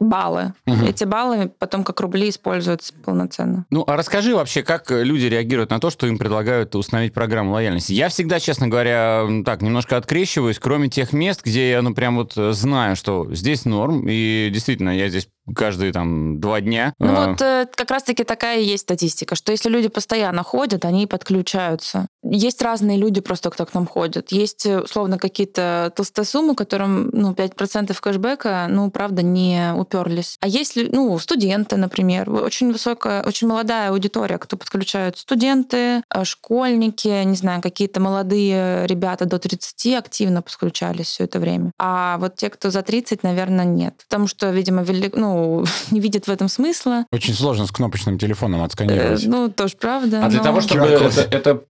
[SPEAKER 1] баллы.
[SPEAKER 5] Мгм.
[SPEAKER 1] Эти баллы потом как рубли используются полноценно.
[SPEAKER 3] Ну, а расскажи вообще, как люди реагируют на то, что им предлагают установить программу лояльности. Я всегда, честно говоря, так, немножко открещиваюсь, кроме тех мест, где я, ну, прям вот э, знаю, что здесь норм, и действительно, я здесь каждые там два дня.
[SPEAKER 1] Ну
[SPEAKER 3] э,
[SPEAKER 1] вот как раз-таки такая есть статистика, что если люди постоянно ходят, они подключаются. Есть разные люди просто, кто к нам ходит. Есть, э, условно, какие-то толстосумы, которым ну, 5% кэшбэка, ну, правда, не уперлись. А есть, ну, студенты, например. Очень высокая, очень молодая аудитория, кто подключают. Студенты, э, школьники, не знаю, какие-то молодые ребята до 30 активно подключались все это время. А вот те, кто за 30, наверное, нет. Потому что, видимо, вели- ну, не видят в этом смысла.
[SPEAKER 5] Очень сложно с кнопочным телефоном
[SPEAKER 1] Э,
[SPEAKER 5] отсканировать.
[SPEAKER 1] Ну, тоже правда.
[SPEAKER 3] А для
[SPEAKER 1] но-
[SPEAKER 3] того, чтобы это, это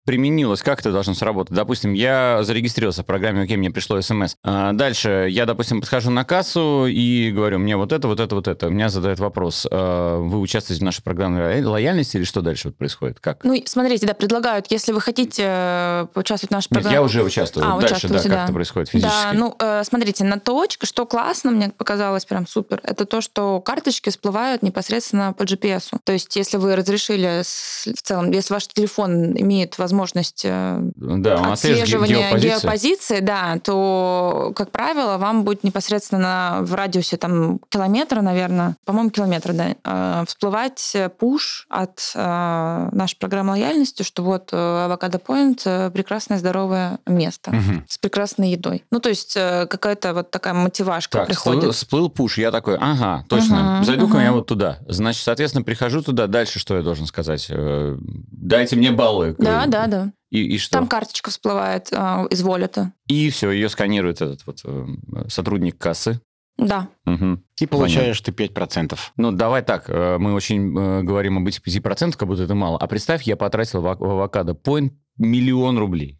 [SPEAKER 3] применилось, как это должно сработать? Допустим, я зарегистрировался в программе, окей, мне пришло смс. А дальше я, допустим, подхожу на кассу и говорю, мне вот это, вот это, вот это. Меня задает вопрос, а вы участвуете в нашей программе лоя- лояльности или что дальше вот происходит? Как?
[SPEAKER 1] Ну, смотрите, да, предлагают, если вы хотите э, поучаствовать в нашей
[SPEAKER 3] Нет,
[SPEAKER 1] программе...
[SPEAKER 3] я уже участвую.
[SPEAKER 1] А,
[SPEAKER 3] дальше, да,
[SPEAKER 1] участвуете,
[SPEAKER 3] как
[SPEAKER 1] да.
[SPEAKER 3] это происходит физически.
[SPEAKER 1] Да, ну, э, смотрите, на точке, что классно, мне показалось прям супер, это то, что карточки всплывают непосредственно по GPS. -у. То есть, если вы разрешили в целом, если ваш телефон имеет возможность э,
[SPEAKER 3] да, он отслеживает ге-
[SPEAKER 1] отслеживания
[SPEAKER 3] геопозицию.
[SPEAKER 1] геопозиции, да, то, как правило, вам будет непосредственно в радиусе там километра, наверное, по-моему, километра, да, э, всплывать пуш от э, нашей программы лояльности, что вот Point э, прекрасное здоровое место
[SPEAKER 5] Мгм.
[SPEAKER 1] с прекрасной едой. Ну, то есть какая-то вот такая мотивашка
[SPEAKER 3] Так,
[SPEAKER 1] приходит.
[SPEAKER 3] всплыл, всплыл пуш, я такой, ага, точно,
[SPEAKER 1] Мгм,
[SPEAKER 3] зайду-ка
[SPEAKER 1] мгм.
[SPEAKER 3] я вот туда. Значит, соответственно, прихожу туда, дальше что я должен сказать? Дайте мне баллы.
[SPEAKER 1] Да, да, да.
[SPEAKER 3] И, и что?
[SPEAKER 1] Там карточка всплывает э, из волета.
[SPEAKER 3] И все, ее сканирует этот вот э, сотрудник кассы.
[SPEAKER 1] Да.
[SPEAKER 3] Мгм.
[SPEAKER 5] И получаешь ты 5%.
[SPEAKER 3] Ну, давай так, э, мы очень э, говорим об этих 5%, как будто это мало. А представь, я потратил в ав- в авокадо point миллион рублей.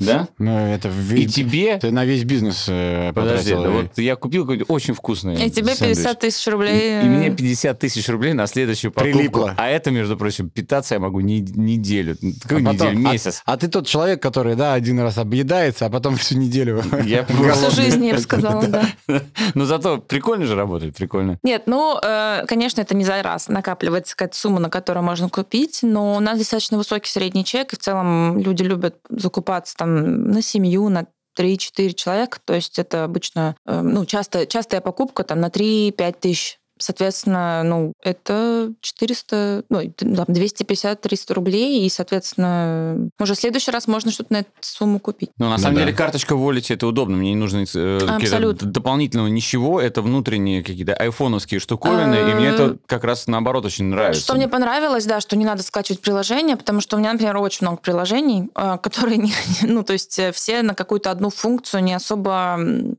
[SPEAKER 3] Да?
[SPEAKER 5] Ну, это в-
[SPEAKER 3] И тебе...
[SPEAKER 5] Ты на весь бизнес э,
[SPEAKER 3] Подожди,
[SPEAKER 5] потратил.
[SPEAKER 3] да вот я купил какой-то очень вкусный
[SPEAKER 1] И тебе
[SPEAKER 3] сэндвич.
[SPEAKER 1] 50 тысяч
[SPEAKER 3] И,
[SPEAKER 1] рублей.
[SPEAKER 3] и мне
[SPEAKER 1] э,
[SPEAKER 3] 50 тысяч рублей на следующую покупку.
[SPEAKER 5] Прилипло.
[SPEAKER 3] А это, между прочим, питаться я могу не, неделю. Какую
[SPEAKER 5] А потом-
[SPEAKER 3] неделю?
[SPEAKER 5] а-
[SPEAKER 3] Месяц.
[SPEAKER 5] А, ты тот человек, который, да, один раз объедается, а потом всю неделю.
[SPEAKER 3] Я
[SPEAKER 1] Всю жизнь, я бы сказала, да.
[SPEAKER 3] Но зато прикольно же работает, прикольно.
[SPEAKER 1] Нет, ну, э, конечно, это не за раз накапливается какая-то сумма, на которую можно купить, но у нас достаточно высокий средний чек, и в целом люди любят закупаться там на семью, на 3-4 человека, то есть это обычно, э, ну, часто, частая покупка там на 3-5 тысяч Соответственно, ну, это 400, ну, там, 250-300 рублей, и, соответственно, уже в следующий раз можно что-то на эту сумму купить.
[SPEAKER 3] Ну, на
[SPEAKER 5] Ну
[SPEAKER 3] самом
[SPEAKER 5] да.
[SPEAKER 3] деле, карточка Wallet это удобно. Мне не нужно э, дополнительного ничего. Это внутренние какие-то айфоновские штуковины, и мне это как раз наоборот очень нравится.
[SPEAKER 1] Что мне понравилось, да, что не надо скачивать приложение, потому что у меня, например, очень много приложений, э, которые, не, ну, то есть э, все на какую-то одну функцию не особо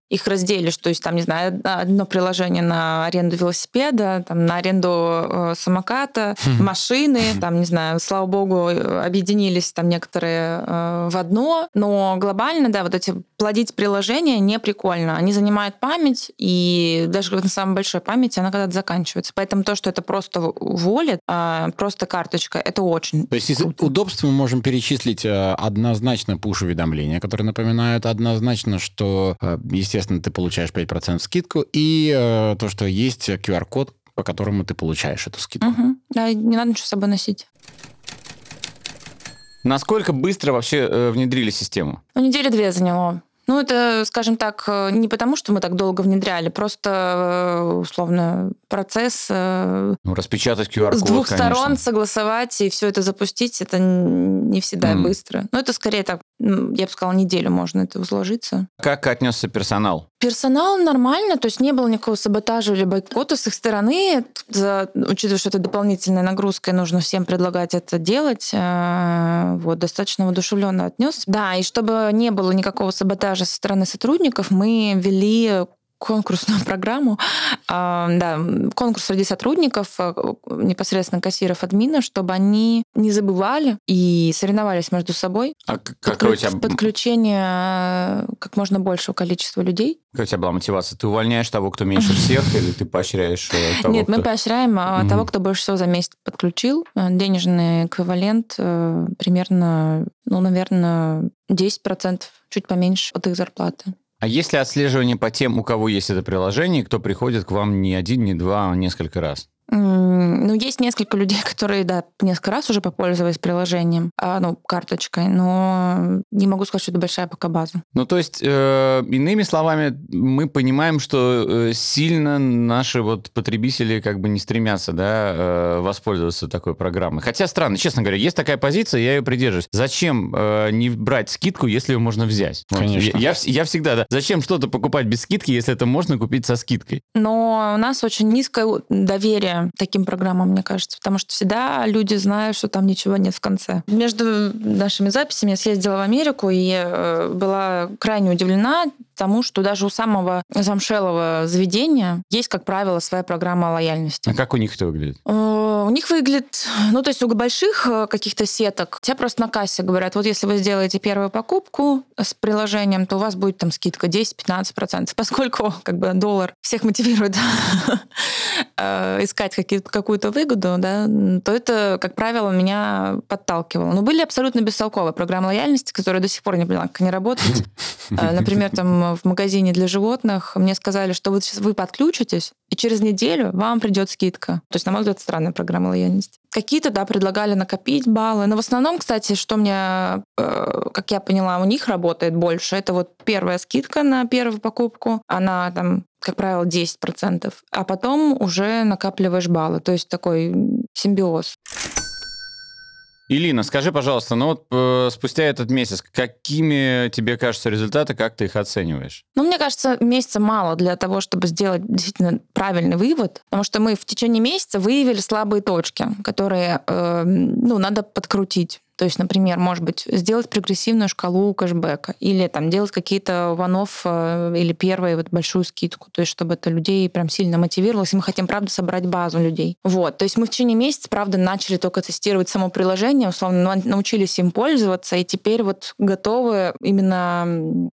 [SPEAKER 1] их разделишь. То есть там, не знаю, одно приложение на аренду велосипеда, там, на аренду э, самоката, машины, там, не знаю, слава богу, объединились там некоторые э, в одно, но глобально, да, вот эти плодить приложения не прикольно. Они занимают память, и даже на самой большой памяти она когда-то заканчивается. Поэтому то, что это просто волит, просто карточка, это очень
[SPEAKER 5] То есть из удобств мы можем перечислить э, однозначно пуш-уведомления, которые напоминают однозначно, что, естественно, ты получаешь 5% скидку, и то, что есть QR-код, по которому ты получаешь эту скидку.
[SPEAKER 1] Мгм. Да, не надо ничего с собой носить.
[SPEAKER 3] Насколько быстро вообще э, внедрили систему?
[SPEAKER 1] Ну, недели две заняло. Ну, это, скажем так, э, не потому, что мы так долго внедряли, просто, э, условно, процесс э,
[SPEAKER 3] Ну, распечатать QR-код,
[SPEAKER 1] с двух
[SPEAKER 3] конечно.
[SPEAKER 1] сторон согласовать и все это запустить, это не всегда
[SPEAKER 3] Мгм.
[SPEAKER 1] быстро. Но это скорее так, я бы сказала, неделю можно это сложиться.
[SPEAKER 3] Как отнесся персонал?
[SPEAKER 1] Персонал нормально, то есть не было никакого саботажа или бойкота с их стороны. За- учитывая, что это дополнительная нагрузка, и нужно всем предлагать это делать, э, вот, достаточно воодушевленно отнес. Да, и чтобы не было никакого саботажа со стороны сотрудников, мы ввели конкурсную программу. А, Да, конкурс среди сотрудников, э, непосредственно кассиров, админов, чтобы они не забывали и соревновались между собой.
[SPEAKER 3] А какое у тебя,
[SPEAKER 1] Подключение э, как можно большего количества людей.
[SPEAKER 3] какая у тебя была мотивация? Ты увольняешь того, кто меньше всех, или ты поощряешь э, того,
[SPEAKER 1] Нет, мы поощряем того, кто больше всего за месяц подключил. Денежный эквивалент примерно, ну, наверное, 10%, чуть поменьше от их зарплаты.
[SPEAKER 3] А есть ли отслеживание по тем, у кого есть это приложение, кто приходит к вам не один, не два, а несколько раз?
[SPEAKER 1] Ну, есть несколько людей, которые, да, несколько раз уже попользовались приложением, а, ну, карточкой, но не могу сказать, что это большая пока база.
[SPEAKER 3] Ну, то есть, э, иными словами, мы понимаем, что э, сильно наши вот потребители как бы не стремятся, да, э, воспользоваться такой программой. Хотя странно, честно говоря, есть такая позиция, я ее придерживаюсь. Зачем э, не брать скидку, если ее можно взять? Вот.
[SPEAKER 5] Конечно.
[SPEAKER 3] Я, я я всегда, да. Зачем что-то покупать без скидки, если это можно купить со скидкой?
[SPEAKER 1] Но у нас очень низкое доверие таким программам, мне кажется, потому что всегда люди знают, что там ничего нет в конце. Между нашими записями я съездила в Америку и э, была крайне удивлена тому, что даже у самого замшелого заведения есть, как правило, своя программа лояльности.
[SPEAKER 3] А как у них это выглядит?
[SPEAKER 1] Э, У них выглядит, ну, то есть у больших э, каких-то сеток, тебе просто на кассе говорят, вот если вы сделаете первую покупку с приложением, то у вас будет там скидка 10-15%. Поскольку как бы доллар всех мотивирует э, искать какую-то выгоду, да, то это, как правило, меня подталкивало. Но были абсолютно бестолковые программы лояльности, которые до сих пор не поняла, как они работают. Например, там в магазине для животных мне сказали, что вот сейчас вы подключитесь, и через неделю вам придет скидка. То есть, на мой взгляд, странная программа лояльности. Какие-то, да, предлагали накопить баллы. Но в основном, кстати, что мне, э, как я поняла, у них работает больше, это вот первая скидка на первую покупку. Она там как правило, 10%, а потом уже накапливаешь баллы. То есть такой симбиоз.
[SPEAKER 3] Илина, скажи, пожалуйста, ну вот э, спустя этот месяц, какими тебе кажутся результаты, как ты их оцениваешь?
[SPEAKER 1] Ну, мне кажется, месяца мало для того, чтобы сделать действительно правильный вывод, потому что мы в течение месяца выявили слабые точки, которые, э, ну, надо подкрутить. То есть, например, может быть, сделать прогрессивную шкалу кэшбэка или там делать какие-то ванов или первые вот большую скидку, то есть чтобы это людей прям сильно мотивировало, если мы хотим, правда, собрать базу людей. Вот, то есть мы в течение месяца, правда, начали только тестировать само приложение, условно, на- научились им пользоваться, и теперь вот готовы именно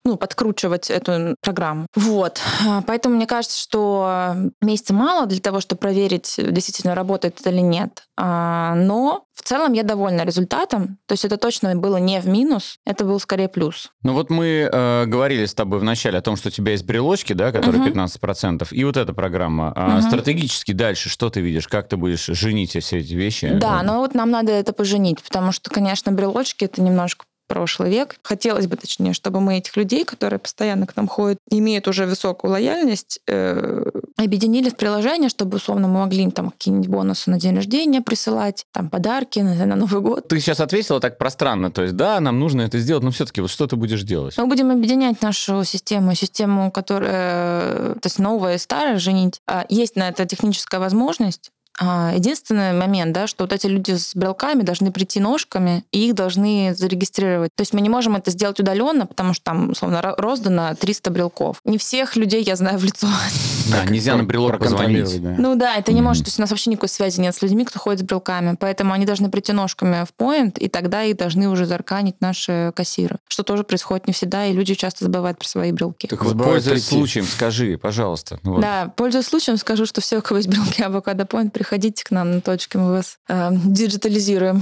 [SPEAKER 1] ну, подкручивать эту программу. Вот, А, поэтому мне кажется, что месяца мало для того, чтобы проверить, действительно работает это или нет. А, Но в целом я довольна результатом. То есть это точно было не в минус, это был скорее плюс.
[SPEAKER 3] Ну вот мы э, говорили с тобой вначале о том, что у тебя есть брелочки, да, которые
[SPEAKER 1] Мгм.
[SPEAKER 3] 15%, и вот эта программа. А
[SPEAKER 1] Мгм.
[SPEAKER 3] стратегически дальше что ты видишь? Как ты будешь женить все эти вещи?
[SPEAKER 1] Да, но вот нам надо это поженить, потому что, конечно, брелочки это немножко прошлый век. Хотелось бы, точнее, чтобы мы этих людей, которые постоянно к нам ходят, имеют уже высокую лояльность, э, объединили в приложение, чтобы, условно, мы могли им там какие-нибудь бонусы на день рождения присылать, там подарки на, на Новый год.
[SPEAKER 3] Ты сейчас ответила так пространно, то есть да, нам нужно это сделать, но все-таки вот что ты будешь делать?
[SPEAKER 1] Мы будем объединять нашу систему, систему, которая, то есть новая и старая, женить. А, Есть на это техническая возможность. А, Единственный момент, да, что вот эти люди с брелками должны прийти ножками, и их должны зарегистрировать. То есть мы не можем это сделать удаленно, потому что там, условно, ро- роздано 300 брелков. Не всех людей я знаю в лицо.
[SPEAKER 3] Да, нельзя на брелок позвонить.
[SPEAKER 5] Да.
[SPEAKER 1] Ну да, это не
[SPEAKER 3] Мгм.
[SPEAKER 1] может, то есть у нас вообще никакой связи нет с людьми, кто ходит с брелками, поэтому они должны прийти ножками в поинт, и тогда их должны уже зарканить наши кассиры, что тоже происходит не всегда, и люди часто забывают про свои брелки.
[SPEAKER 3] Так вот, пользуясь случаем, скажи, пожалуйста. ну вот.
[SPEAKER 1] Да, пользуясь случаем, скажу, что все, у кого есть брелки авокадо Point, приходите к нам на точке, мы вас э, диджитализируем.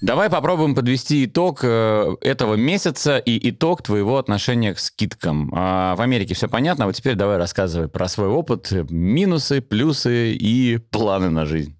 [SPEAKER 3] Давай попробуем подвести итог э, этого месяца и итог твоего отношения к скидкам. А, в Америке все понятно, вот теперь давай рассказывай про свой опыт, э, минусы, плюсы и планы на жизнь.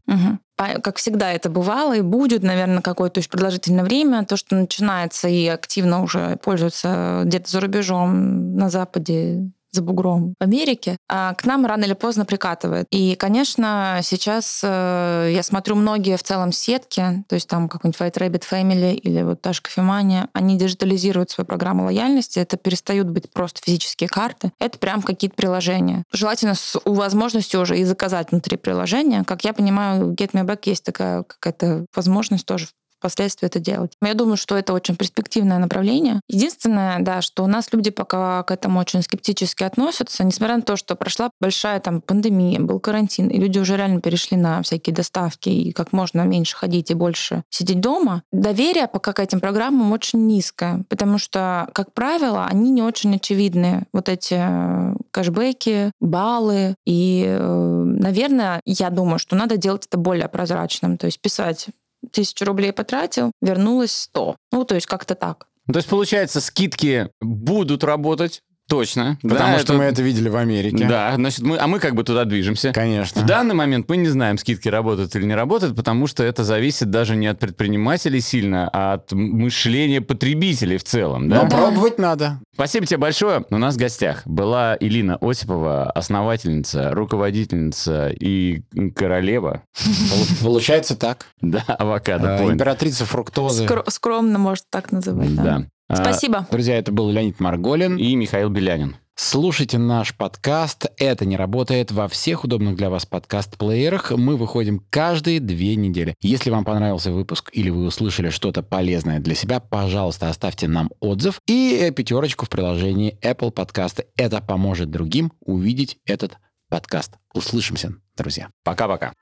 [SPEAKER 1] По- Как всегда это бывало и будет, наверное, какое-то еще продолжительное время. То, что начинается и активно уже пользуется где-то за рубежом, на Западе, за бугром в Америке, а к нам рано или поздно прикатывает. И, конечно, сейчас э, я смотрю многие в целом сетки, то есть там какой-нибудь White Rabbit Family или вот та же Кофемания, они диджитализируют свою программу лояльности, это перестают быть просто физические карты, это прям какие-то приложения. Желательно с у возможностью уже и заказать внутри приложения. Как я понимаю, Get Me Back есть такая какая-то возможность тоже впоследствии это делать. Я думаю, что это очень перспективное направление. Единственное, да, что у нас люди пока к этому очень скептически относятся, несмотря на то, что прошла большая там пандемия, был карантин, и люди уже реально перешли на всякие доставки и как можно меньше ходить и больше сидеть дома. Доверие пока к этим программам очень низкое, потому что, как правило, они не очень очевидны. Вот эти э, кэшбэки, баллы. И, э, наверное, я думаю, что надо делать это более прозрачным. То есть писать тысячу рублей потратил, вернулось 100. Ну, то есть как-то так.
[SPEAKER 3] То есть, получается, скидки будут работать, точно.
[SPEAKER 5] Потому
[SPEAKER 3] да,
[SPEAKER 5] что мы это видели в Америке.
[SPEAKER 3] Да, значит, мы, а мы как бы туда движемся.
[SPEAKER 5] Конечно.
[SPEAKER 3] В данный момент мы не знаем, скидки работают или не работают, потому что это зависит даже не от предпринимателей сильно, а от мышления потребителей в целом. Да?
[SPEAKER 5] Но пробовать надо.
[SPEAKER 3] Спасибо тебе большое. У нас в гостях была Илина Осипова, основательница, руководительница и королева
[SPEAKER 5] Пол- Получается так.
[SPEAKER 3] да, авокадо Point.
[SPEAKER 5] Императрица фруктозы.
[SPEAKER 1] Скро- скромно, может, так называть. Да.
[SPEAKER 3] А,
[SPEAKER 1] Спасибо.
[SPEAKER 5] Друзья, это был Леонид Марголин.
[SPEAKER 3] И Михаил Белянин.
[SPEAKER 5] Слушайте наш подкаст. Это не работает во всех удобных для вас подкаст-плеерах. Мы выходим каждые две недели. Если вам понравился выпуск или вы услышали что-то полезное для себя, пожалуйста, оставьте нам отзыв и э, пятерочку в приложении Apple Подкасты. Это поможет другим увидеть этот подкаст. Услышимся, друзья.
[SPEAKER 3] Пока-пока.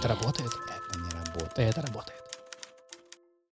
[SPEAKER 4] Это работает. Это не работает. Это работает.